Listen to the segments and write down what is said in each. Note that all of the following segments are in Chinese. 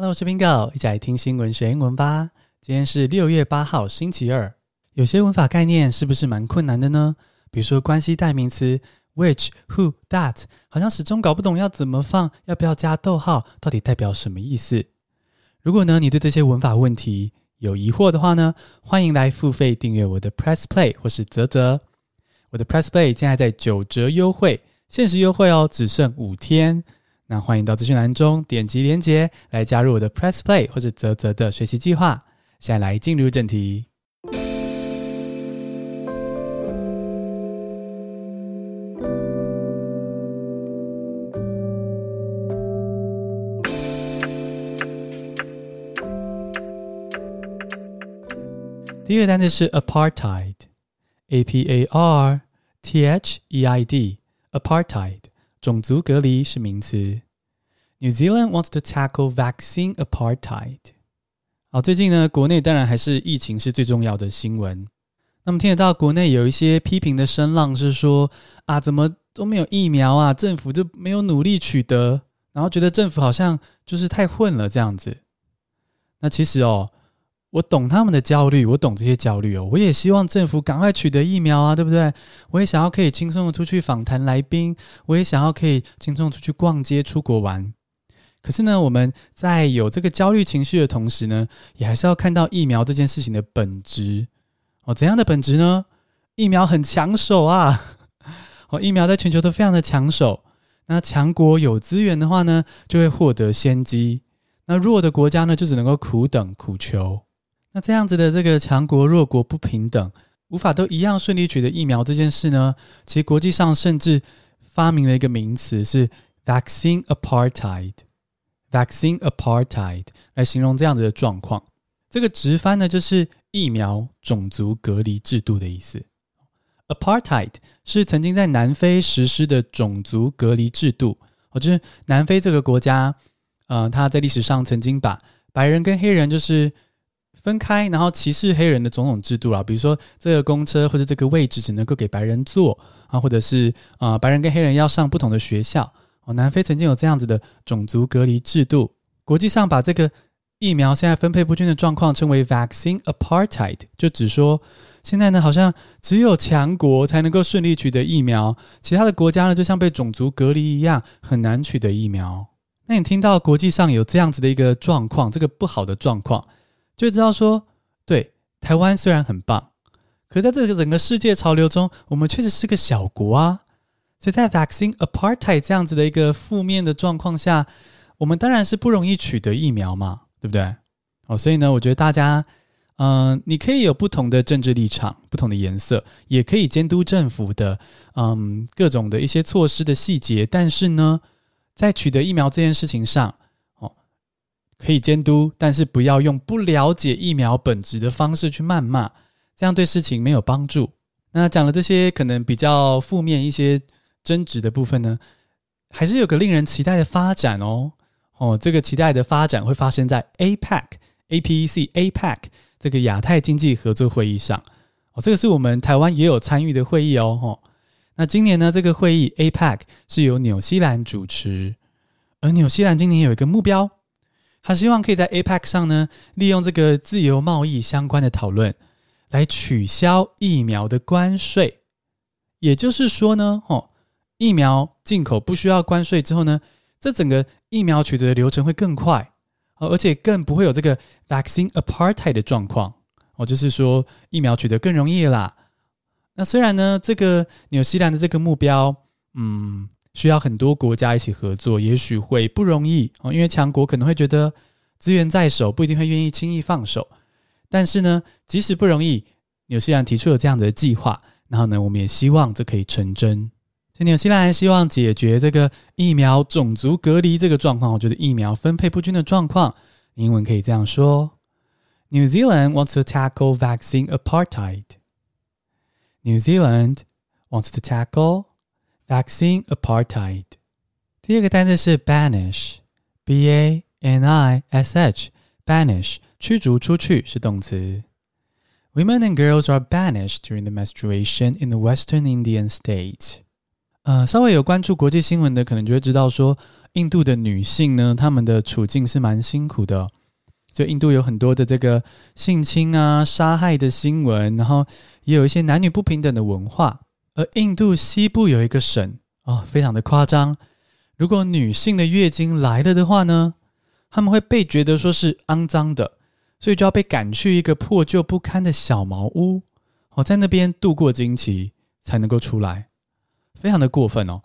Hello，我是 Bingo，一起来听新闻学英文吧。今天是六月八号，星期二。有些文法概念是不是蛮困难的呢？比如说关系代名词 which、who、that，好像始终搞不懂要怎么放，要不要加逗号，到底代表什么意思？如果呢，你对这些文法问题有疑惑的话呢，欢迎来付费订阅我的 Press Play 或是泽泽。我的 Press Play 现在在九折优惠，限时优惠哦，只剩五天。那欢迎到资讯栏中点击连结来加入我的 Press Play 或者泽泽的学习计划。现在来进入正题。第一个单词是 apartheid，A P A R T H E I D，apartheid。种族隔离是名词。New Zealand wants to tackle vaccine apartheid。好，最近呢，国内当然还是疫情是最重要的新闻。那么听得到国内有一些批评的声浪，是说啊，怎么都没有疫苗啊？政府就没有努力取得，然后觉得政府好像就是太混了这样子。那其实哦。我懂他们的焦虑，我懂这些焦虑哦。我也希望政府赶快取得疫苗啊，对不对？我也想要可以轻松的出去访谈来宾，我也想要可以轻松出去逛街、出国玩。可是呢，我们在有这个焦虑情绪的同时呢，也还是要看到疫苗这件事情的本质哦。怎样的本质呢？疫苗很抢手啊！哦，疫苗在全球都非常的抢手。那强国有资源的话呢，就会获得先机。那弱的国家呢，就只能够苦等苦求。那这样子的这个强国弱国不平等，无法都一样顺利取得疫苗这件事呢，其实国际上甚至发明了一个名词是 vaccine apartheid，vaccine apartheid 来形容这样子的状况。这个直翻呢就是疫苗种族隔离制度的意思。apartheid 是曾经在南非实施的种族隔离制度，哦，就是南非这个国家，呃，他在历史上曾经把白人跟黑人就是。分开，然后歧视黑人的种种制度啦，比如说这个公车或者这个位置只能够给白人坐啊，或者是啊、白人跟黑人要上不同的学校。哦，南非曾经有这样子的种族隔离制度。国际上把这个疫苗现在分配不均的状况称为 vaccine apartheid，就只说现在呢好像只有强国才能够顺利取得疫苗，其他的国家呢就像被种族隔离一样，很难取得疫苗。那你听到国际上有这样子的一个状况，这个不好的状况。就知道说，对，台湾虽然很棒，可在这个整个世界潮流中，我们确实是个小国啊。所以在 vaccine apartheid 这样子的一个负面的状况下，我们当然是不容易取得疫苗嘛，对不对？哦，所以呢，我觉得大家，嗯、你可以有不同的政治立场、不同的颜色，也可以监督政府的，嗯，各种的一些措施的细节，但是呢，在取得疫苗这件事情上。可以监督，但是不要用不了解疫苗本质的方式去谩骂，这样对事情没有帮助。那讲了这些可能比较负面一些争执的部分呢，还是有个令人期待的发展哦。哦，这个期待的发展会发生在 APEC，APEC APEC 这个亚太经济合作会议上。哦，这个是我们台湾也有参与的会议哦。哦，那今年呢，这个会议 APEC 是由纽西兰主持，而纽西兰今年有一个目标。他希望可以在 APEC 上呢，利用这个自由贸易相关的讨论，来取消疫苗的关税。也就是说呢，哦，疫苗进口不需要关税之后呢，这整个疫苗取得的流程会更快，而且更不会有这个 vaccine apartheid 的状况。哦，就是说疫苗取得更容易啦。那虽然呢，这个纽西兰的这个目标，嗯。需要很多国家一起合作，也许会不容易哦，因为强国可能会觉得资源在手，不一定会愿意轻易放手。但是呢，即使不容易，纽西兰提出了这样的计划，然后呢，我们也希望这可以成真。所以纽西兰希望解决这个疫苗种族隔离这个状况，我觉得疫苗分配不均的状况，英文可以这样说：New Zealand wants to tackle vaccine apartheid. New Zealand wants to tackle Vaccine apartheid。第二个单词是 banish，b a n i s h，banish 驱逐出去是动词。Women and girls are banished during the menstruation in the Western Indian state。呃，稍微有关注国际新闻的，可能就会知道说， 印度的女性呢，她们的处境是蛮辛苦的。就印度有很多的这个性侵啊、杀害的新闻，然后也有一些男女不平等的文化。 而印度西部有一个省哦，非常的夸张。如果女性的月经来了的话呢，他们会被觉得说是肮脏的，所以就要被赶去一个破旧不堪的小茅屋，哦，在那边度过经期才能够出来，非常的过分哦。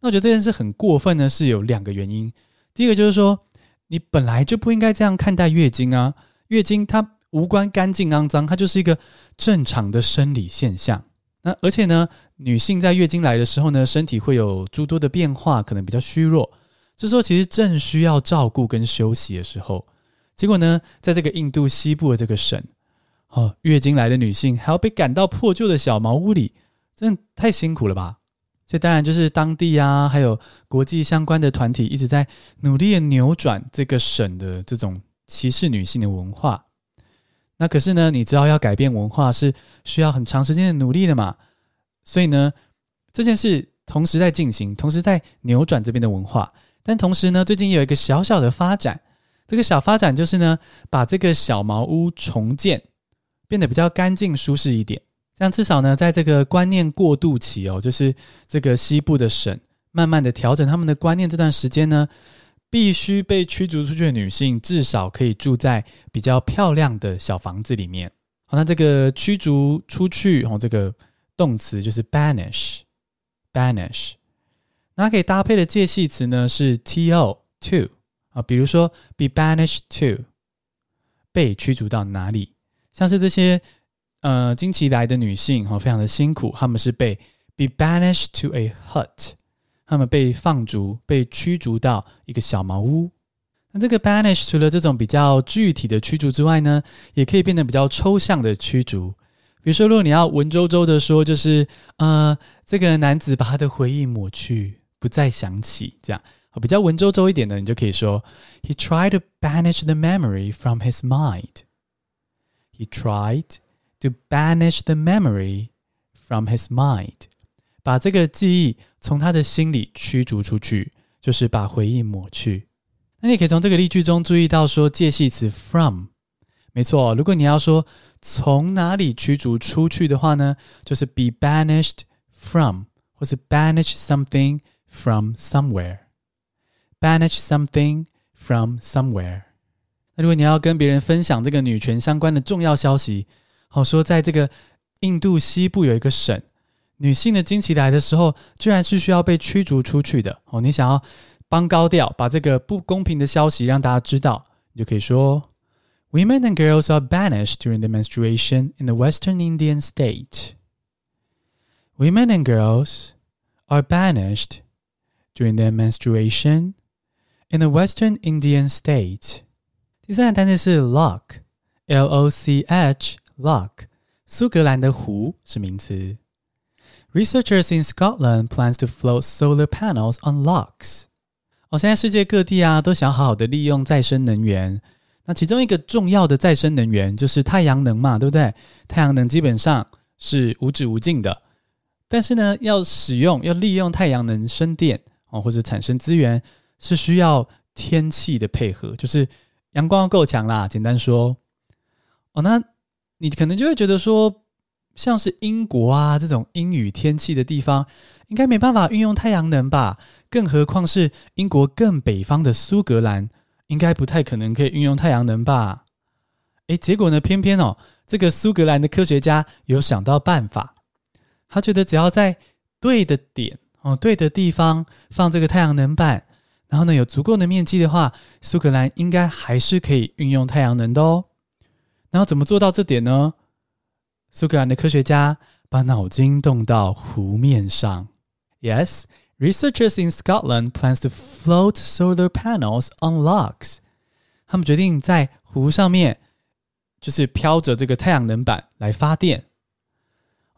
那我觉得这件事很过分呢，是有两个原因。第一个就是说，你本来就不应该这样看待月经啊！月经它无关干净肮脏，它就是一个正常的生理现象。那而且呢，女性在月经来的时候呢，身体会有诸多的变化，可能比较虚弱。这时候其实正需要照顾跟休息的时候，结果呢，在这个印度西部的这个省，哦，月经来的女性还要被赶到破旧的小茅屋里，真的太辛苦了吧？这当然就是当地啊，还有国际相关的团体一直在努力的扭转这个省的这种歧视女性的文化。那可是呢，你知道要改变文化是需要很长时间的努力的嘛？所以呢，这件事同时在进行，同时在扭转这边的文化。但同时呢，最近有一个小小的发展，这个小发展就是呢，把这个小茅屋重建，变得比较干净舒适一点。这样至少呢，在这个观念过渡期哦，就是这个西部的省慢慢的调整他们的观念，这段时间呢，必须被驱逐出去的女性至少可以住在比较漂亮的小房子里面。好，那这个驱逐出去哦，这个动词就是 banish，banish。那可以搭配的介系词呢是 to to 啊，比如说 be banished to，被驱逐到哪里，像是这些。呃，经期来的女性哈，非常的辛苦，她们是被 be banished to a hut，她们被放逐、被驱逐到一个小茅屋。那这个 banish 除了这种比较具体的驱逐之外呢，也可以变得比较抽象的驱逐。比如说，如果你要文绉绉的说，就是呃，这个男子把他的回忆抹去，不再想起，这样比较文绉绉一点的，你就可以说 He tried to banish the memory from his mind. He tried. To banish the memory from his mind，把这个记忆从他的心里驱逐出去，就是把回忆抹去。那你可以从这个例句中注意到，说介系词 from，没错。如果你要说从哪里驱逐出去的话呢，就是 be banished from，或是 banish something from somewhere。banish something from somewhere。那如果你要跟别人分享这个女权相关的重要消息，好说，在这个印度西部有一个省，女性的经期来的时候，居然是需要被驱逐出去的。哦，你想要帮高调，把这个不公平的消息让大家知道，你就可以说 ：Women and girls are banished during the menstruation in the Western Indian state. Women and girls are banished during their menstruation in the Western Indian state. 第三个单词是 loch，L-O-C-H。Loch，苏格兰的湖是名词。Researchers in Scotland plans to float solar panels on lochs。哦，现在世界各地啊都想好好的利用再生能源。 那其中一个重要的再生能源就是太阳能嘛，对不对？太阳能基本上是无止无尽的，但是呢，要使用要利用太阳能生电哦，或者产生资源，是需要天气的配合，就是阳光要够强啦。简单说，哦，那。你可能就会觉得说，像是英国啊这种阴雨天气的地方，应该没办法运用太阳能吧？更何况是英国更北方的苏格兰，应该不太可能可以运用太阳能吧？诶，结果呢，偏偏哦，这个苏格兰的科学家有想到办法，他觉得只要在对的点哦，对的地方放这个太阳能板，然后呢，有足够的面积的话，苏格兰应该还是可以运用太阳能的哦。然后怎么做到这点呢？苏格兰的科学家把脑筋动到湖面上。Yes, researchers in Scotland plans to float solar panels on lochs. 他们决定在湖上面，就是飘着这个太阳能板来发电。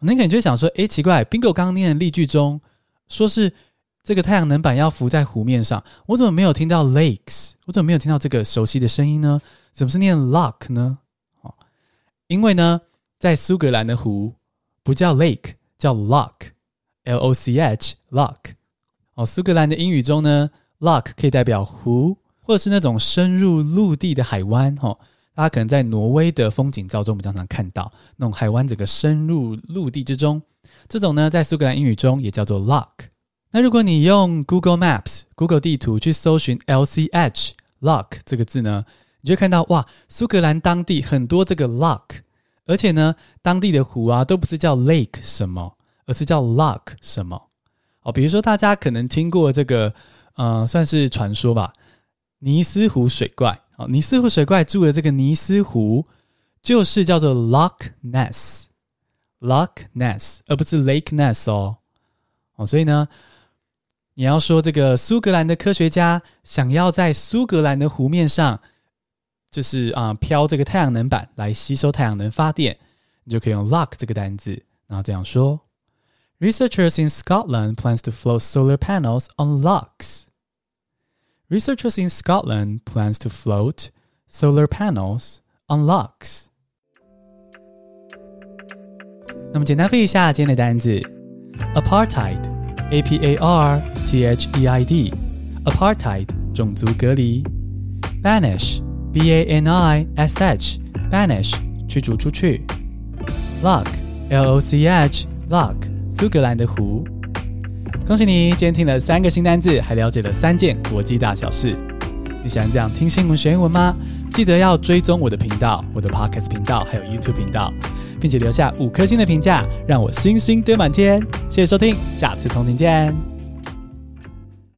那个你就会想说，诶，奇怪，Bingo 刚刚念的例句中说是这个太阳能板要浮在湖面上，我怎么没有听到 lakes？我怎么没有听到这个熟悉的声音呢？怎么是念 loch 呢？因为呢，在苏格兰的湖不叫 lake，叫 loch，L-O-C-H，loch。哦，苏格兰的英语中呢 loch 可以代表湖，或者是那种深入陆地的海湾。哦，大家可能在挪威的风景照中比较常看到那种海湾，整个深入陆地之中。这种呢，在苏格兰英语中也叫做 loch。那如果你用 Google Maps、Google 地图去搜寻 LCH loch 这个字呢，你就看到哇，苏格兰当地很多这个 loch，而且呢，当地的湖啊都不是叫 lake 什么，而是叫 loch 什么。哦，比如说大家可能听过这个，呃，算是传说吧，尼斯湖水怪。哦，尼斯湖水怪住的这个尼斯湖，就是叫做 Loch Ness，Loch Ness，而不是 Lake Ness 哦。哦，所以呢，你要说这个苏格兰的科学家想要在苏格兰的湖面上，就是啊，飘这个太阳能板来吸收太阳能发电，你就可以用 Loch 这个单字，然后这样说。Researchers in Scotland plans to float solar panels on lochs. Researchers in Scotland plans to float solar panels on lochs. 那么简单背一下今天的单词：apartheid，a p a r t h e i d，apartheid 种族隔离；banish，b a n i s h，banish 驱逐出去；loch，l o c h，loch 苏格兰的湖，恭喜你！今天听了三个新单字，还了解了三件国际大小事。你喜欢这样听新闻学英文吗？记得要追踪我的频道，我的 Podcast 频道，还有 YouTube 频道，并且留下五颗星的评价，让我星星堆满天。谢谢收听，下次同听见。